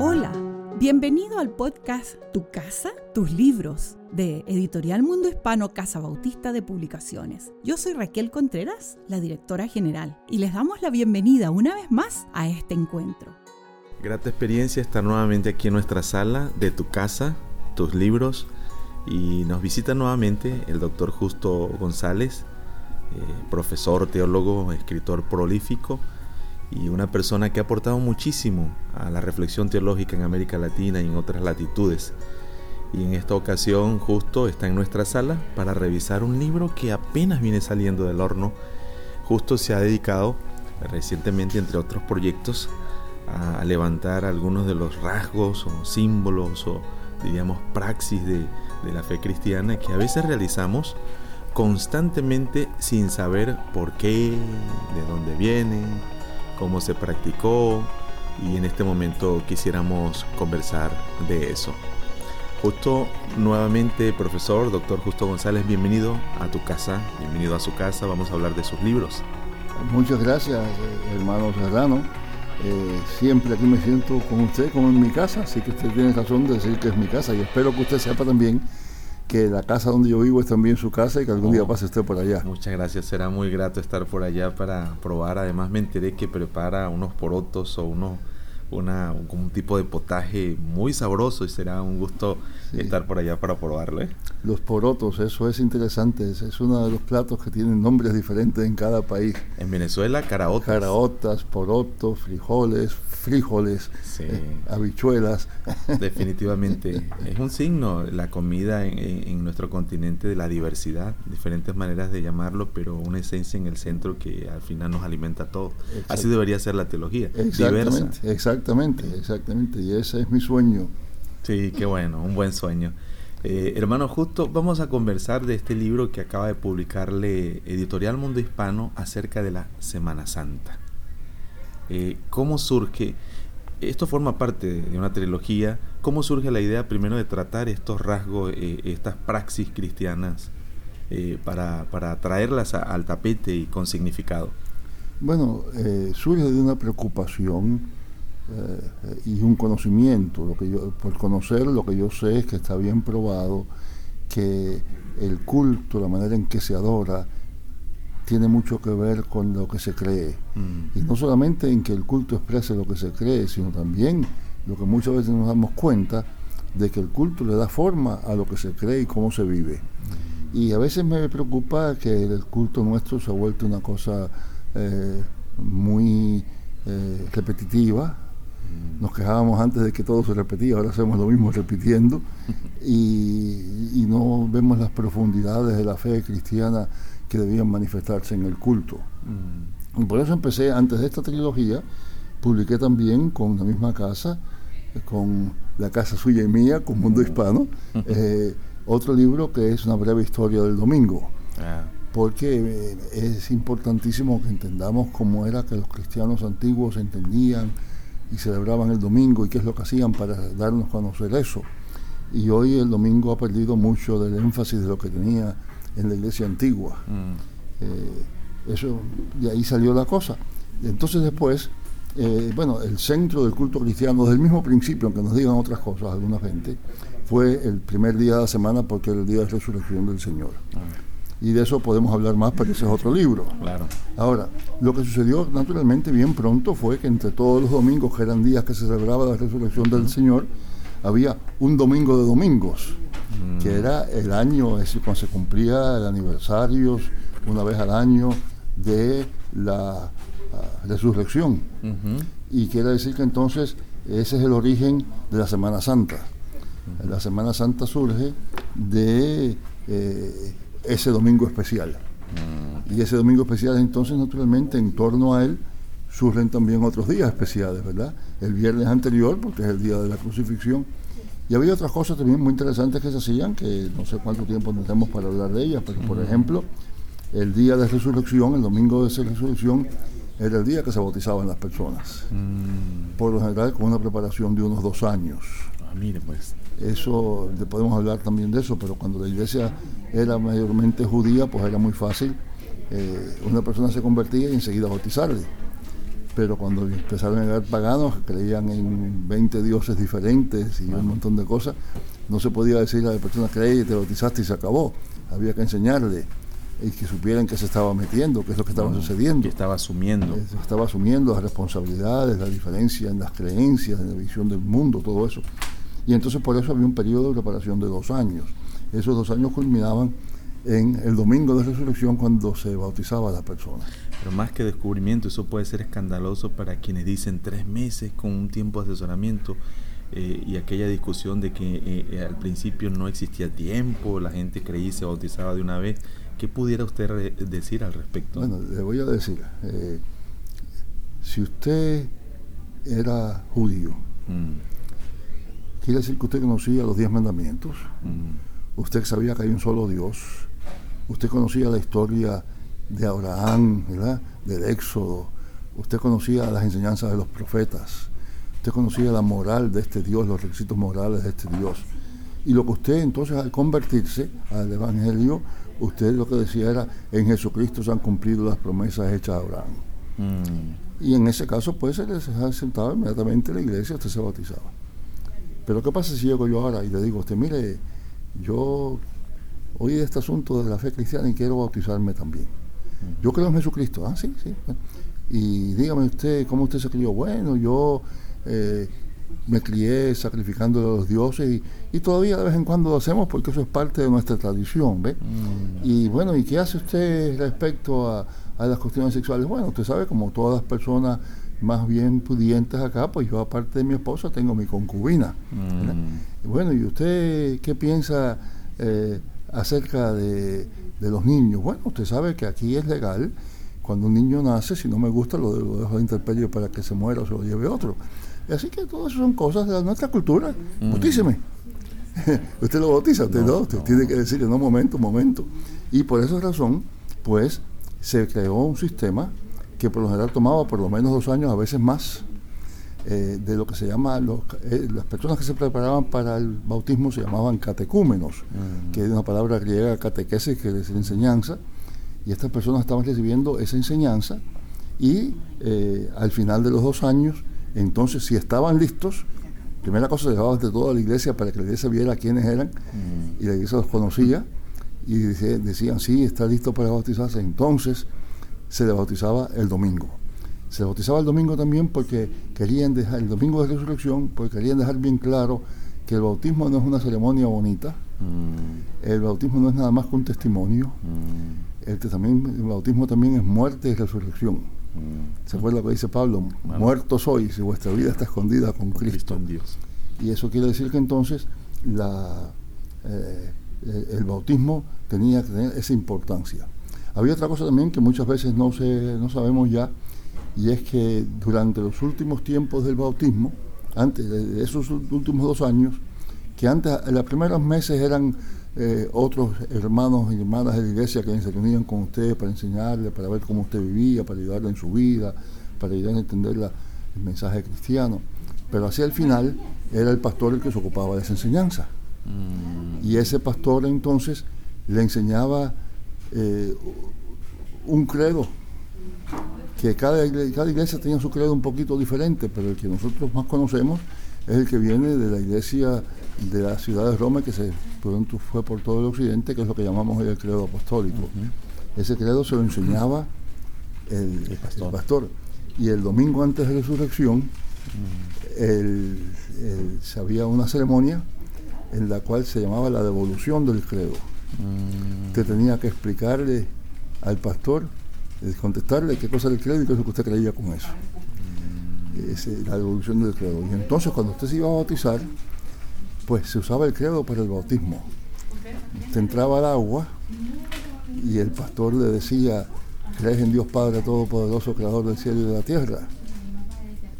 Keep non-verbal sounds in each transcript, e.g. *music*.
Hola, bienvenido al podcast Tu casa, tus libros de Editorial Mundo Hispano Casa Bautista de Publicaciones. Yo soy Raquel Contreras, la directora general, y les damos la bienvenida una vez más a este encuentro. Grata experiencia estar nuevamente aquí en nuestra sala de Tu casa, tus libros, y nos visita nuevamente el doctor Justo González, eh, profesor, teólogo, escritor prolífico y una persona que ha aportado muchísimo a la reflexión teológica en América Latina y en otras latitudes. Y en esta ocasión justo está en nuestra sala para revisar un libro que apenas viene saliendo del horno. Justo se ha dedicado recientemente, entre otros proyectos, a levantar algunos de los rasgos o símbolos o diríamos praxis de, de la fe cristiana que a veces realizamos constantemente sin saber por qué, de dónde vienen, cómo se practicó y en este momento quisiéramos conversar de eso. Justo nuevamente, profesor, doctor Justo González, bienvenido a tu casa, bienvenido a su casa, vamos a hablar de sus libros. Muchas gracias, eh, hermano Serrano. Eh, siempre aquí me siento con usted como en mi casa, así que usted tiene razón de decir que es mi casa y espero que usted sepa también que la casa donde yo vivo es también su casa y que algún día oh, pase usted por allá. Muchas gracias, será muy grato estar por allá para probar. Además me enteré que prepara unos porotos o unos una, un tipo de potaje muy sabroso y será un gusto estar por allá para probarlo. ¿eh? Los porotos, eso es interesante, es, uno de los platos que tienen nombres diferentes en cada país. En Venezuela, caraotas. Caraotas, porotos, frijoles, frijoles, eh, habichuelas. *laughs* Definitivamente, es un signo la comida en, en, nuestro continente de la diversidad, diferentes maneras de llamarlo, pero una esencia en el centro que al final nos alimenta a todos. Así debería ser la teología, diversa. Exactamente Exactamente, exactamente. Y ese es mi sueño. Sí, qué bueno, un buen sueño. Eh, hermano, justo vamos a conversar de este libro que acaba de publicarle Editorial Mundo Hispano acerca de la Semana Santa. Eh, ¿Cómo surge? Esto forma parte de una trilogía. ¿Cómo surge la idea primero de tratar estos rasgos, eh, estas praxis cristianas, para, para, traerlas al tapete y con significado? Bueno, surge de una preocupación eh, y un conocimiento. Lo que yo, por conocer lo que yo sé es que está bien probado que el culto, la manera en que se adora, tiene mucho que ver con lo que se cree. Mm. Y no solamente en que el culto exprese lo que se cree, sino también lo que muchas veces nos damos cuenta de que el culto le da forma a lo que se cree y cómo se vive. Mm. Y a veces me preocupa que el culto nuestro se ha vuelto una cosa eh, muy eh, repetitiva, nos quejábamos antes de que todo se repetía, ahora hacemos lo mismo repitiendo y, no vemos las profundidades de la fe cristiana que debían manifestarse en el culto. Y por eso empecé, antes de esta trilogía, publiqué también con la misma casa, con la casa suya y mía, con Mundo Hispano, *laughs* eh, otro libro que es una breve historia del domingo. Ah. Porque eh, es importantísimo que entendamos cómo era que los cristianos antiguos entendían y celebraban el domingo y qué es lo que hacían para darnos a conocer eso. Y hoy el domingo ha perdido mucho del énfasis de lo que tenía en la iglesia antigua. Mm. Eh, eso, de ahí salió la cosa. Entonces después, eh, bueno, el centro del culto cristiano, desde el mismo principio, aunque nos digan otras cosas alguna gente, fue el primer día de la semana porque era el día de resurrección del Señor. Ah y de eso podemos hablar más, pero ese es otro libro. Claro. Ahora, lo que sucedió naturalmente bien pronto fue que entre todos los domingos, que eran días que se celebraba la resurrección del Señor, había un domingo de domingos, mm. que era el año, es decir, cuando se cumplía el aniversario, una vez al año, de la resurrección. Y quiere decir que entonces ese es el origen de la Semana Santa. La Semana Santa surge de eh, ese domingo especial. Mm. Y ese domingo especial entonces naturalmente en torno a él surgen también otros días especiales, ¿verdad? El viernes anterior, porque es el día de la crucifixión. Y había otras cosas también muy interesantes que se hacían, que no sé cuánto tiempo tenemos para hablar de ellas, pero por ejemplo, el día de resurrección, el domingo de esa resurrección, era el día que se bautizaban las personas. Mm. Por lo general con una preparación de unos dos años. Ah, mire pues. Eso, podemos hablar también de eso, pero cuando la iglesia era mayormente judía, pues era muy fácil. Eh, una persona se convertía y enseguida bautizarle. pero cuando empezaron a llegar paganos, creían en 20 dioses diferentes y un montón de cosas, no se podía decir a la persona, cree y te bautizaste y se acabó. Había que enseñarle y que supieran que se estaba metiendo, qué es lo que estaba sucediendo. Que estaba asumiendo. Eh, estaba asumiendo las responsabilidades, la diferencia en las creencias, en la visión del mundo, todo eso. Y entonces por eso había un periodo de preparación de dos años. Esos dos años culminaban en el domingo de resurrección cuando se bautizaba la persona. Pero más que descubrimiento, eso puede ser escandaloso para quienes dicen tres meses con un tiempo de asesoramiento. Eh, y aquella discusión de que eh, eh, al principio no existía tiempo, la gente creía y se bautizaba de una vez. ¿Qué pudiera usted decir al respecto? Bueno, le voy a decir, si usted era judío, mm. Quiere decir que usted conocía los diez mandamientos, mm. usted sabía que hay un solo Dios, usted conocía la historia de Abraham, ¿verdad? del Éxodo, usted conocía las enseñanzas de los profetas, usted conocía la moral de este Dios, los requisitos morales de este Dios. Y lo que usted entonces al convertirse al Evangelio, usted lo que decía era, en Jesucristo se han cumplido las promesas hechas a Abraham. Mm. Y en ese caso, pues se les sentado inmediatamente en la iglesia, usted se bautizaba. Pero ¿qué pasa si llego yo ahora y le digo a usted, mire, yo oí este asunto de la fe cristiana y quiero bautizarme también? Yo creo en Jesucristo. Ah, sí, sí. Y dígame usted, ¿cómo usted se crió? Bueno, yo eh, me crié sacrificando a los dioses y, todavía de vez en cuando lo hacemos porque eso es parte de nuestra tradición, ¿ve? Mm. Y bueno, ¿y qué hace usted respecto a, las cuestiones sexuales? Bueno, usted sabe, como todas las personas más bien pudientes acá, pues yo aparte de mi esposa tengo mi concubina. Mm. bueno, ¿y usted qué piensa eh, acerca de de los niños. Bueno, usted sabe que aquí es legal, cuando un niño nace, si no me gusta, lo, dejo de interperio para que se muera o se lo lleve otro. Así que todas son cosas de nuestra cultura. Mm. Bautíceme. *laughs* usted lo bautiza, usted no, usted tiene que decirle, no, momento, momento. Y por esa razón, pues, se creó un sistema que por lo general tomaba por lo menos dos años, a veces más, eh, de lo que se llama, los, eh, las personas que se preparaban para el bautismo se llamaban catecúmenos, mm. que es una palabra griega, catequesis, que es enseñanza, y estas personas estaban recibiendo esa enseñanza y eh, al final de los dos años, entonces si estaban listos, primera cosa se llevaban de toda la iglesia para que la iglesia viera quiénes eran mm. y la iglesia los conocía y decían, sí, está listo para bautizarse, entonces se le bautizaba el domingo. Se bautizaba el domingo también porque querían dejar, el domingo de resurrección, porque querían dejar bien claro que el bautismo no es una ceremonia bonita, mm. el bautismo no es nada más que un testimonio, mm. el, también, el bautismo también es muerte y resurrección. Mm. ¿Se acuerda lo que dice Pablo? Muerto sois y vuestra vida está escondida con Cristo. en Dios. Y eso quiere decir que entonces la, eh, el, bautismo tenía que tener esa importancia. Había otra cosa también que muchas veces no, se, no sabemos ya, y es que durante los últimos tiempos del bautismo, antes de esos últimos dos años, que antes, en los primeros meses eran eh, otros hermanos y hermanas de la iglesia que se reunían con usted para enseñarle, para ver cómo usted vivía, para ayudarle en su vida, para ayudarle a entender el mensaje cristiano. Pero hacia el final era el pastor el que se ocupaba de esa enseñanza. Mm. Y ese pastor entonces le enseñaba eh, un credo que cada, cada iglesia tenía su credo un poquito diferente, pero el que nosotros más conocemos es el que viene de la iglesia de la ciudad de Roma, que se pronto fue por todo el occidente, que es lo que llamamos hoy el credo apostólico. Ese credo se lo enseñaba el, pastor. Y el domingo antes de la resurrección se había una ceremonia en la cual se llamaba la devolución del credo. que tenía que explicarle al pastor contestarle qué cosa del credo y qué es lo que usted creía con eso. Es la devolución del credo. Y entonces cuando usted se iba a bautizar, pues se usaba el credo para el bautismo. Usted entraba al agua y el pastor le decía, crees en Dios Padre Todopoderoso, Creador del cielo y de la tierra.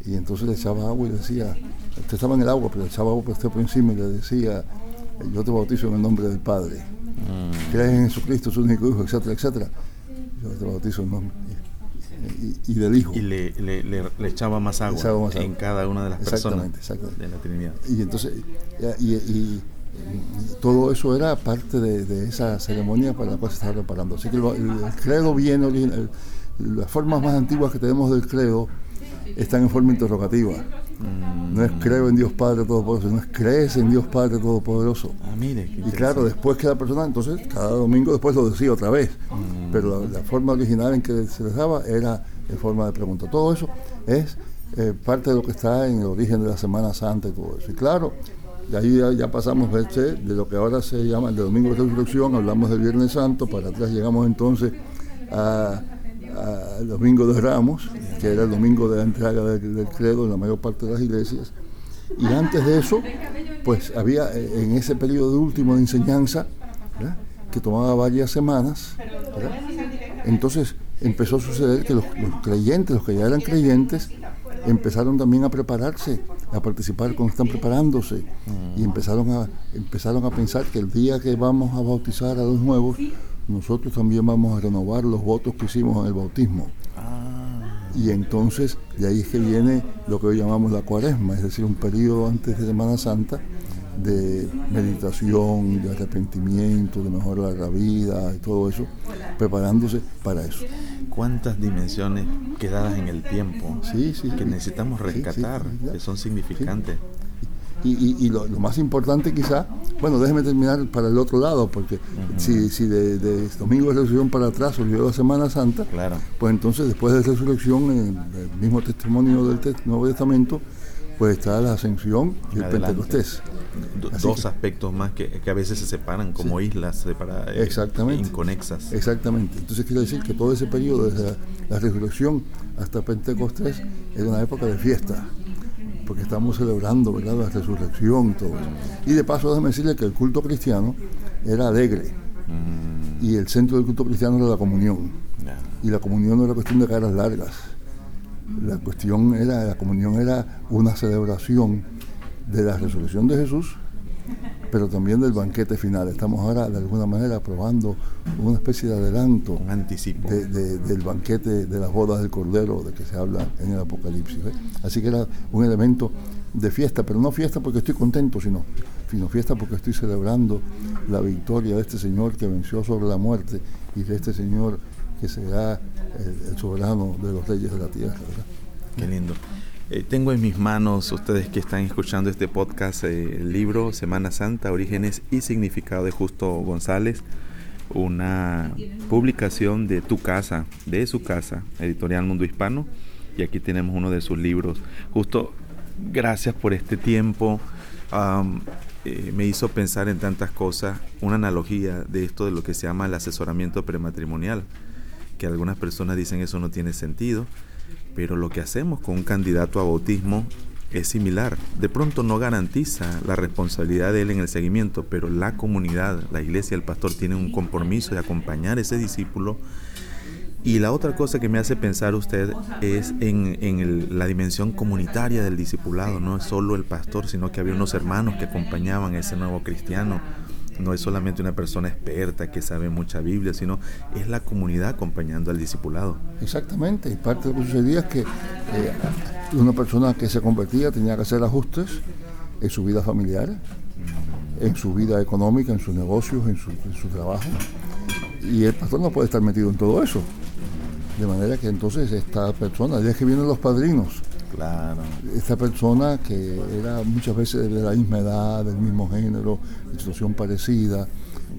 Y entonces le echaba agua y le decía, usted estaba en el agua, pero le echaba agua por usted por encima y le decía, yo te bautizo en el nombre del Padre. Mm. Crees en Jesucristo, su único Hijo, etcétera, etcétera yo te bautizo en nombre y, del Hijo. Y le, echaba más agua, en cada una de las personas de la Trinidad. Y entonces, y, todo eso era parte de, esa ceremonia para la cual se estaba preparando. Así que el, credo viene, las formas más antiguas que tenemos del credo están en forma interrogativa. Mm. No es creo en Dios Padre Todopoderoso, no es crees en Dios Padre Todopoderoso. Ah, mire, Y claro, después que la persona, entonces, cada domingo después lo decía otra vez. Mm. Pero la, la forma original en que se les daba era en forma de pregunta. Todo eso es eh, parte de lo que está en el origen de la Semana Santa y todo eso. Y claro, de ahí ya, ya pasamos ¿viste? de lo que ahora se llama el de Domingo de Resurrección, hablamos del Viernes Santo, para atrás llegamos entonces a, a Domingo de Ramos, que era el domingo de la entrega del, credo en la mayor parte de las iglesias. Y antes de eso, pues había eh, en ese periodo último de enseñanza, que tomaba varias semanas, entonces empezó a suceder que los, los creyentes, los que ya eran creyentes, empezaron también a prepararse, a participar cuando están preparándose, y empezaron a, empezaron a pensar que el día que vamos a bautizar a los nuevos, nosotros también vamos a renovar los votos que hicimos en el bautismo. Ah, Y entonces de ahí es que viene lo que hoy llamamos la cuaresma, es decir, un periodo antes de Semana Santa de meditación, de arrepentimiento, de mejorar la vida y todo eso, preparándose para eso. cuántas dimensiones quedadas en el tiempo Sí, sí, que necesitamos rescatar, sí, que son significantes. Y, y- y lo, lo más importante quizá, bueno, déjeme terminar para el otro lado, porque si, si de, de Domingo de Resurrección para atrás olvidó la Semana Santa, Claro. pues entonces después de Resurrección, en el mismo testimonio del Te- Nuevo Testamento, pues está la Ascensión y el Adelante. Pentecostés. Do- dos que- aspectos más que, que a veces se separan como islas separadas, eh, Exactamente. inconexas. Exactamente. Entonces quiere decir que todo ese periodo, desde la, la resurrección hasta Pentecostés, era una época de fiesta, porque estamos celebrando ¿verdad? la resurrección y todo eso. Y de paso, déjeme decirle que el culto cristiano era alegre, Mm, y el centro del culto cristiano era la comunión. Y la comunión no era cuestión de caras largas. La cuestión era, la comunión era una celebración de la resurrección de Jesús, pero también del banquete final. Estamos ahora de alguna manera probando una especie de adelanto Un anticipo. de- de- del banquete de las bodas del Cordero de que se habla en el Apocalipsis. ¿eh? Así que era un elemento de fiesta, pero no fiesta porque estoy contento, sino, sino fiesta porque estoy celebrando la victoria de este Señor que venció sobre la muerte y de este Señor que será el, el soberano de los reyes de la tierra. ¿verdad? Qué lindo. Eh, tengo en mis manos, ustedes que están escuchando este podcast, eh, el libro Semana Santa, Orígenes y Significado de Justo González, una publicación de Tu Casa, de su casa, Editorial Mundo Hispano, y aquí tenemos uno de sus libros. Justo, gracias por este tiempo. Eh, me hizo pensar en tantas cosas, una analogía de esto de lo que se llama el asesoramiento prematrimonial, que algunas personas dicen eso no tiene sentido, pero lo que hacemos con un candidato a bautismo es similar. De pronto no garantiza la responsabilidad de él en el seguimiento, pero la comunidad, la iglesia, el pastor tienen un compromiso de acompañar a ese discípulo. Y la otra cosa que me hace pensar usted es en, la dimensión comunitaria del discipulado. No es solo el pastor, sino que había unos hermanos que acompañaban a ese nuevo cristiano. No es solamente una persona experta que sabe mucha Biblia, sino es la comunidad acompañando al discipulado. Exactamente, y parte de lo que sucedía es que eh, una persona que se convertía tenía que hacer ajustes en su vida familiar, en su vida económica, en sus negocios, en su, en su trabajo, y el pastor no puede estar metido en todo eso. De manera que entonces esta persona, ya que vienen los padrinos, Claro. esta persona que era muchas veces de la misma edad, del mismo género, de situación parecida,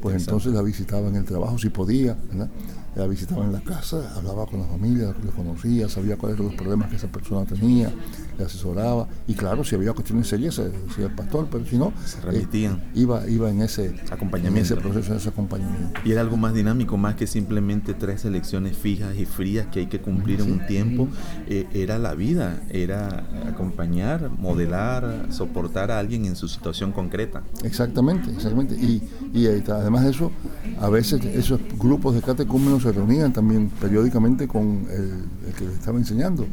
pues entonces la visitaba en el trabajo si podía, ¿verdad? La visitaba en la casa, hablaba con la familia, le conocía, sabía cuáles eran los problemas que esa persona tenía, le asesoraba, y claro, si había cuestiones serias, se decía el pastor, pero si no, Se remitían. eh, iba, iba en ese Acompañamiento. en ese proceso, en ese acompañamiento. Y era algo más dinámico, más que simplemente tres elecciones fijas y frías que hay que cumplir en un tiempo. Eh, era la vida, era acompañar, modelar, soportar a alguien en su situación concreta. Exactamente, exactamente. Y, y eh, además de eso, a veces esos grupos de catecúmenos se reunían también periódicamente con el, que les estaba enseñando.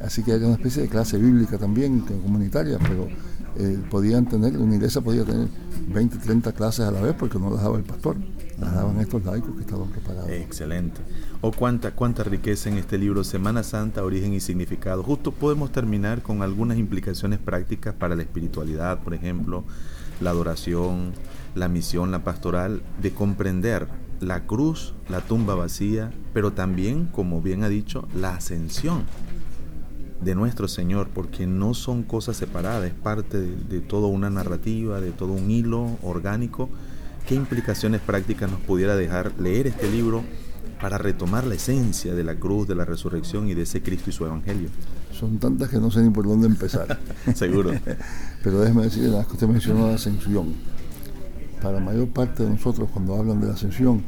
Así que era una especie de clase bíblica también, comunitaria, pero eh, podían tener, una iglesia podía tener 20, 30 clases a la vez porque no las daba el pastor, las daban estos laicos que estaban preparados. Excelente. O cuánta, cuánta riqueza en este libro, Semana Santa, Origen y Significado. Justo podemos terminar con algunas implicaciones prácticas para la espiritualidad, por ejemplo, la adoración, la misión, la pastoral, de comprender la cruz, la tumba vacía, pero también, como bien ha dicho, la ascensión. de nuestro Señor, porque no son cosas separadas, es parte de, de toda una narrativa, de todo un hilo orgánico. ¿Qué implicaciones prácticas nos pudiera dejar leer este libro para retomar la esencia de la cruz, de la resurrección y de ese Cristo y su Evangelio? Son tantas que no sé ni por dónde empezar. *laughs* Seguro. *laughs* Pero déjeme decirle, las que usted mencionó la ascensión. Para la mayor parte de nosotros, cuando hablan de la ascensión,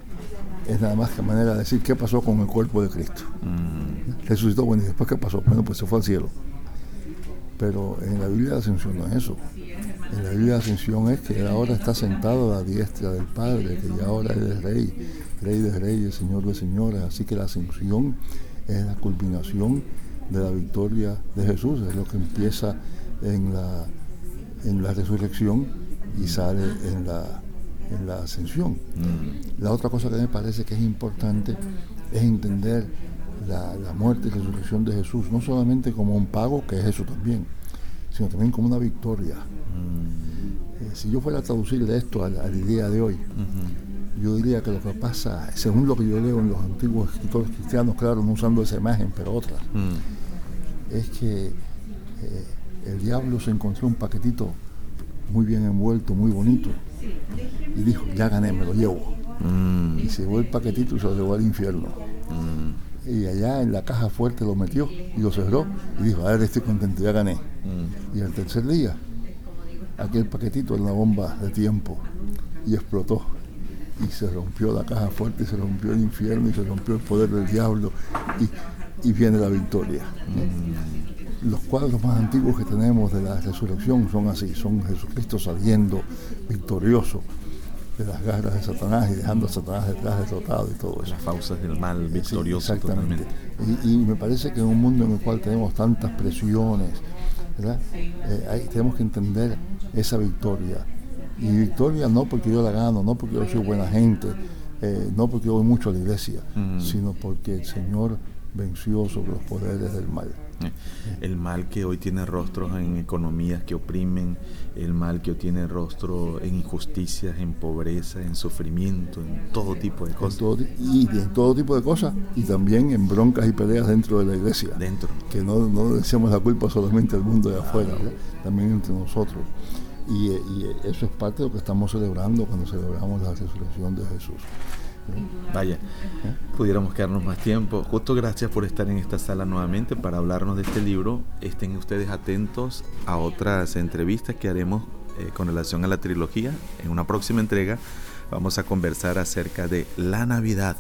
es nada más que manera de decir qué pasó con el cuerpo de Cristo. Mm, Resucitó, bueno, y después qué pasó. Bueno, pues se fue al cielo. Pero en la Biblia de Ascensión no es eso. En la Biblia de Ascensión es que ahora está sentado a la diestra del Padre, que ya ahora es rey, rey de reyes, señor de señores. Así que la Ascensión es la culminación de la victoria de Jesús, es lo que empieza en la, en la resurrección y sale en la, en la ascensión. mm, La otra cosa que me parece que es importante es entender la, la muerte y resurrección de Jesús, no solamente como un pago, que es eso también, sino también como una victoria. mm, Eh, si yo fuera a traducirle esto al, al día de hoy, yo diría que lo que pasa, según lo que yo leo en los antiguos escritores cristianos, claro, no usando esa imagen, pero otras, mm, es que eh, el diablo se encontró un paquetito muy bien envuelto, muy bonito, y dijo, ya gané, me lo llevo. mm, Y se llevó el paquetito y se lo llevó al infierno. mm, Y allá en la caja fuerte lo metió y lo cerró y dijo, a ver, estoy contento, ya gané. mm. Y al tercer día, aquel paquetito era una bomba de tiempo y explotó. Y se rompió la caja fuerte, y se rompió el infierno y se rompió el poder del diablo y, y viene la victoria. Los cuadros más antiguos que tenemos de la resurrección son así, son Jesucristo saliendo victorioso de las garras de Satanás y dejando a Satanás detrás derrotado y todo eso. Las fauces del mal, Sí, victorioso exactamente. totalmente. Y, y me parece que en un mundo en el cual tenemos tantas presiones, ¿verdad? Eh, tenemos que entender esa victoria. Y victoria no porque yo la gano, no porque yo soy buena gente, eh, no porque yo voy mucho a la iglesia, Mm. sino porque el Señor venció sobre los poderes del mal. El mal que hoy tiene rostros en economías que oprimen, el mal que hoy tiene rostro en injusticias, en pobreza, en sufrimiento, en todo tipo de En cosas. todo y en todo tipo de cosas, y también en broncas y peleas dentro de la iglesia. Dentro. que no, no echemos la culpa solamente al mundo de afuera, también entre nosotros. Y, eh, y, eso es parte de lo que estamos celebrando cuando celebramos la resurrección de Jesús. Vaya, pudiéramos quedarnos más tiempo. Justo gracias por estar en esta sala nuevamente para hablarnos de este libro. Estén ustedes atentos a otras entrevistas que haremos eh, con relación a la trilogía. En una próxima entrega vamos a conversar acerca de la Navidad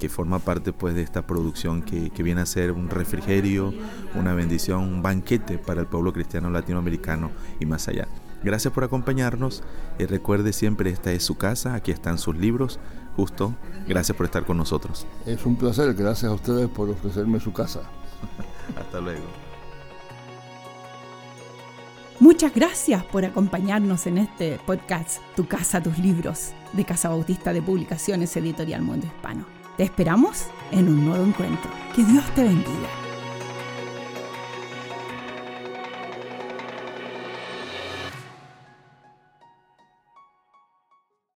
que forma parte pues de esta producción que, que viene a ser un refrigerio, una bendición, un banquete para el pueblo cristiano latinoamericano y más allá. Gracias por acompañarnos y recuerde siempre esta es su casa, aquí están sus libros, justo, gracias por estar con nosotros. Es un placer, gracias a ustedes por ofrecerme su casa. *laughs* Hasta luego. Muchas gracias por acompañarnos en este podcast Tu casa, tus libros de Casa Bautista de Publicaciones Editorial Mundo Hispano. Te esperamos en un nuevo encuentro. Que Dios te bendiga.